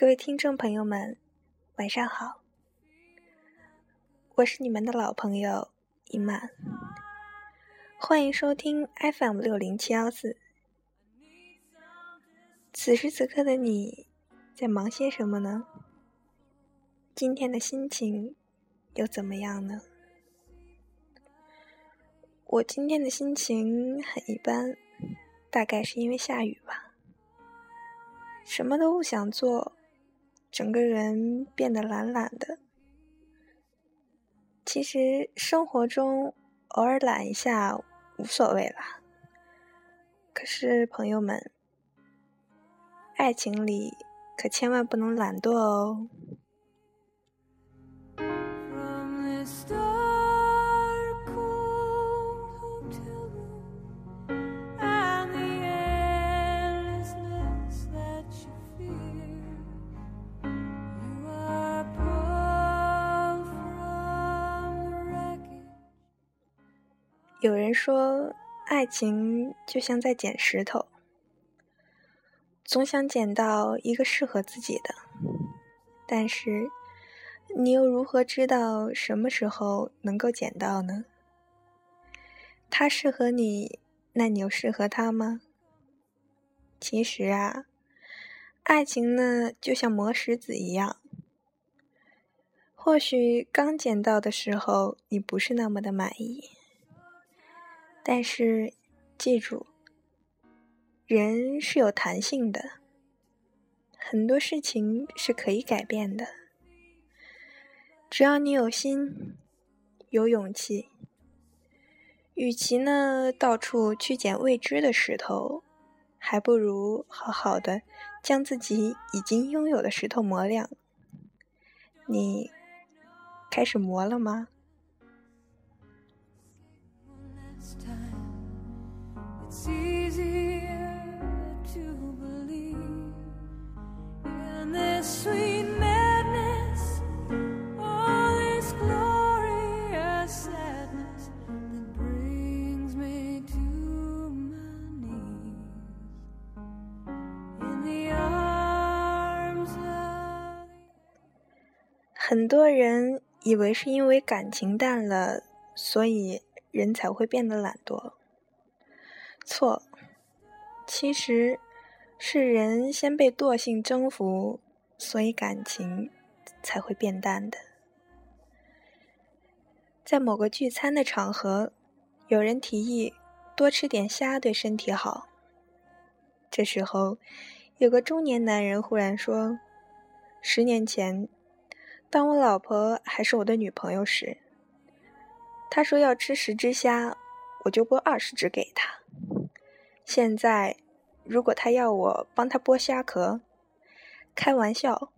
各位听众朋友们，晚上好，我是你们的老朋友伊曼，欢迎收听 FM 六零七幺四。此时此刻的你在忙些什么呢？今天的心情又怎么样呢？我今天的心情很一般，大概是因为下雨吧。什么都不想做，整个人变得懒懒的。其实生活中偶尔懒一下无所谓啦。可是朋友们，爱情里可千万不能懒惰哦。有人说，爱情就像在捡石头，总想捡到一个适合自己的，但是你又如何知道什么时候能够捡到呢？他适合你，那你又适合他吗？其实啊，爱情呢，就像磨石子一样，或许刚捡到的时候，你不是那么的满意。但是，记住，人是有弹性的，很多事情是可以改变的。只要你有心，有勇气，与其呢到处去捡未知的石头，还不如好好的将自己已经拥有的石头磨亮。你开始磨了吗？It's easier to believe in this sweet madness, all this glorious sadness that brings me to my knees in the arms of. 很多人以为是因为感情淡了，所以人才会变得懒惰。错，其实是人先被惰性征服，所以感情才会变淡的。在某个聚餐的场合，有人提议多吃点虾对身体好。这时候，有个中年男人忽然说：“十年前。”当我老婆还是我的女朋友时，她说要吃十只虾，我就剥二十只给她。现在，如果他要我帮他剥虾壳，开玩笑，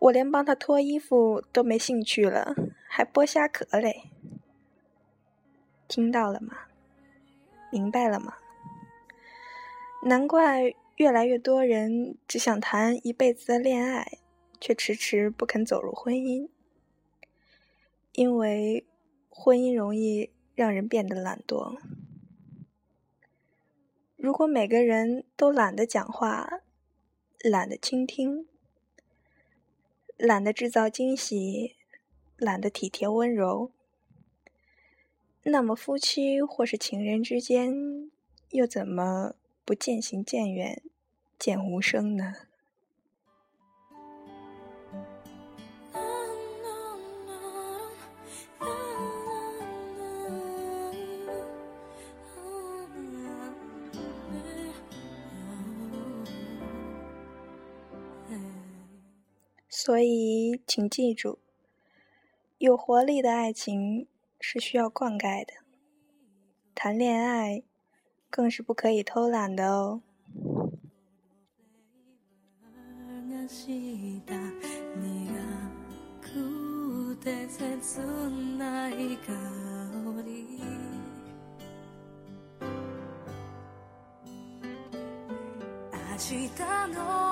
我连帮他脱衣服都没兴趣了，还剥虾壳嘞。听到了吗？明白了吗？难怪越来越多人只想谈一辈子的恋爱。却迟迟不肯走入婚姻，因为婚姻容易让人变得懒惰。如果每个人都懒得讲话，懒得倾听，懒得制造惊喜，懒得体贴温柔，那么夫妻或是情人之间，又怎么不渐行渐远，渐无声呢？所以，请记住，有活力的爱情是需要灌溉的，谈恋爱更是不可以偷懒的哦。した苦くて切ない香り明日の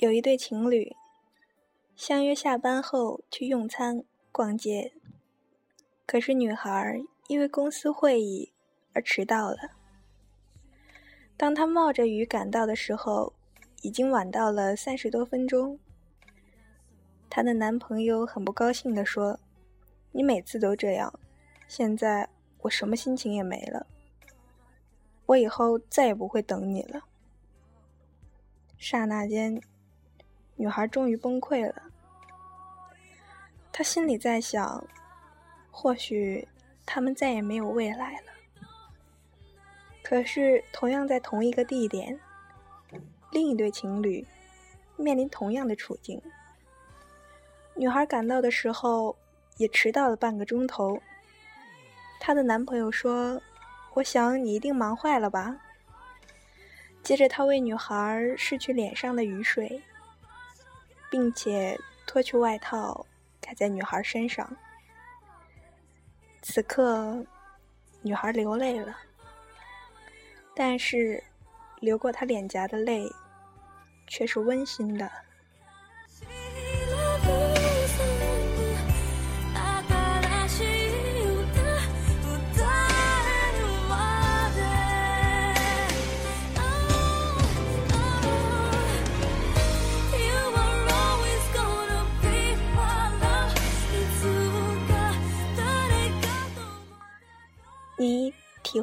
有一对情侣相约下班后去用餐、逛街，可是女孩因为公司会议而迟到了。当她冒着雨赶到的时候，已经晚到了三十多分钟。她的男朋友很不高兴地说：“你每次都这样，现在我什么心情也没了，我以后再也不会等你了。”刹那间。女孩终于崩溃了，她心里在想：或许他们再也没有未来了。可是，同样在同一个地点，另一对情侣面临同样的处境。女孩赶到的时候也迟到了半个钟头。她的男朋友说：“我想你一定忙坏了吧。”接着，他为女孩拭去脸上的雨水。并且脱去外套盖在女孩身上。此刻，女孩流泪了，但是流过她脸颊的泪却是温馨的。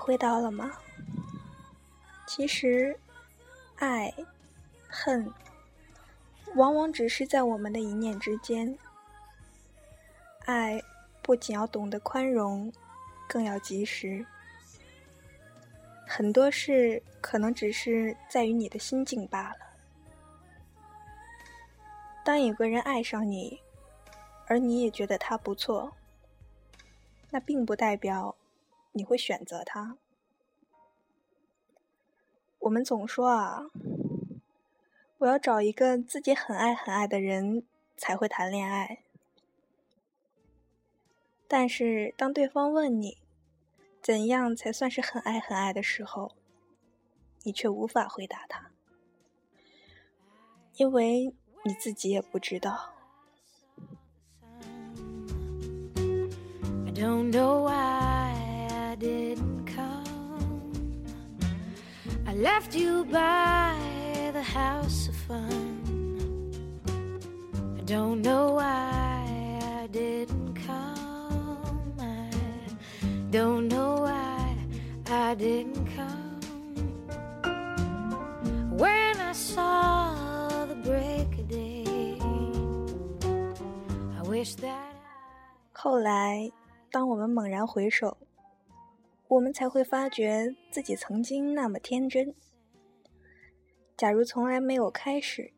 会到了吗？其实，爱、恨，往往只是在我们的一念之间。爱不仅要懂得宽容，更要及时。很多事可能只是在于你的心境罢了。当有个人爱上你，而你也觉得他不错，那并不代表。你会选择他？我们总说啊，我要找一个自己很爱很爱的人才会谈恋爱。但是当对方问你怎样才算是很爱很爱的时候，你却无法回答他，因为你自己也不知道。didn't come. I left you by the house of fun. I don't know why I didn't come. I don't know why I didn't come. When I saw the break of day, I wish that. 后来，当我们猛然回首， 我们才会发觉自己曾经那么天真。假如从来没有开始，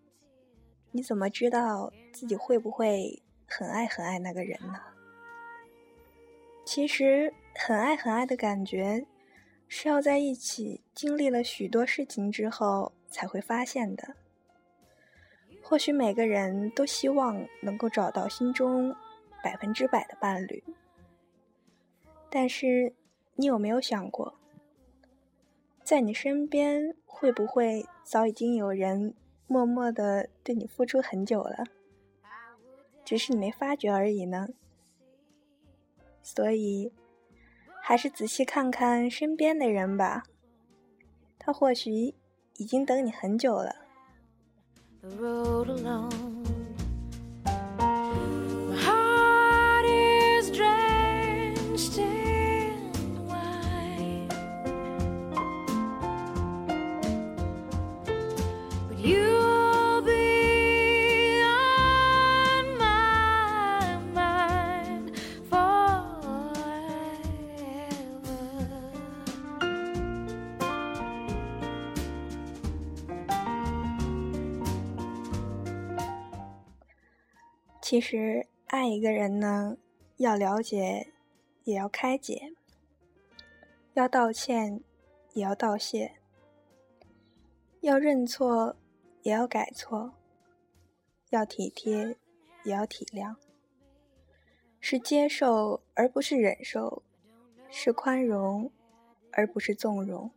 你怎么知道自己会不会很爱很爱那个人呢？其实，很爱很爱的感觉，是要在一起经历了许多事情之后才会发现的。或许每个人都希望能够找到心中百分之百的伴侣，但是。你有没有想过，在你身边会不会早已经有人默默的对你付出很久了，只是你没发觉而已呢？所以，还是仔细看看身边的人吧，他或许已经等你很久了。其实，爱一个人呢，要了解，也要开解；要道歉，也要道谢；要认错，也要改错；要体贴，也要体谅。是接受而不是忍受，是宽容而不是纵容，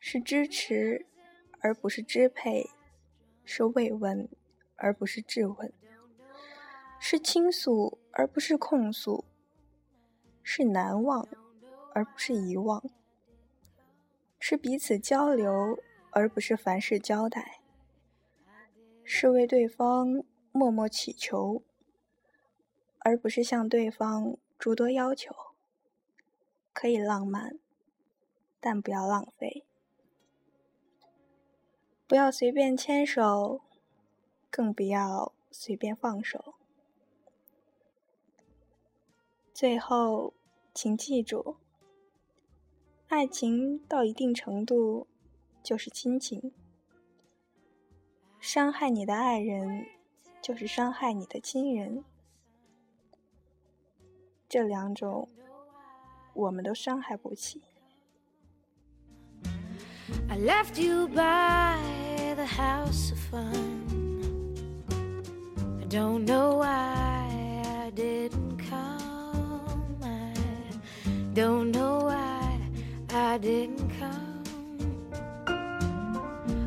是支持而不是支配，是慰问，而不是质问；是倾诉，而不是控诉；是难忘，而不是遗忘；是彼此交流，而不是凡事交代；是为对方默默祈求，而不是向对方诸多要求。可以浪漫，但不要浪费。不要随便牵手，更不要随便放手。最后，请记住，爱情到一定程度就是亲情。伤害你的爱人，就是伤害你的亲人。这两种，我们都伤害不起。I left you by the house of fun. Don't know why I didn't come. I don't know why I didn't come.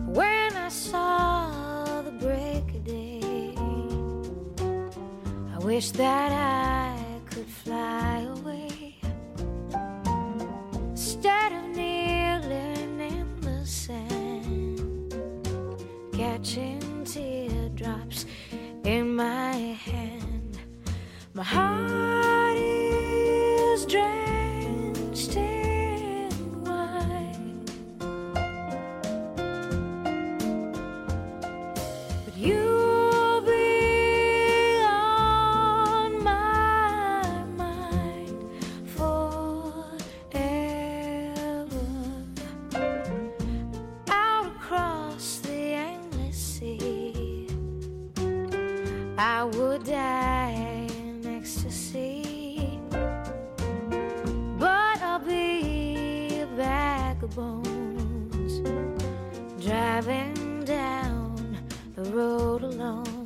When I saw the break of day, I wish that I I would die in ecstasy. But I'll be a bag of bones driving down the road alone.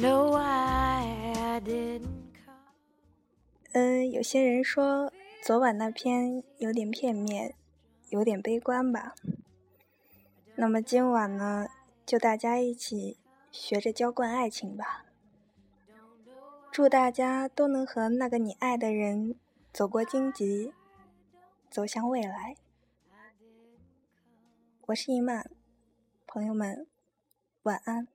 No I didn't come. 嗯，有些人说昨晚那篇有点片面，有点悲观吧。那么今晚呢，就大家一起学着浇灌爱情吧。祝大家都能和那个你爱的人走过荆棘，走向未来。我是一曼，朋友们，晚安。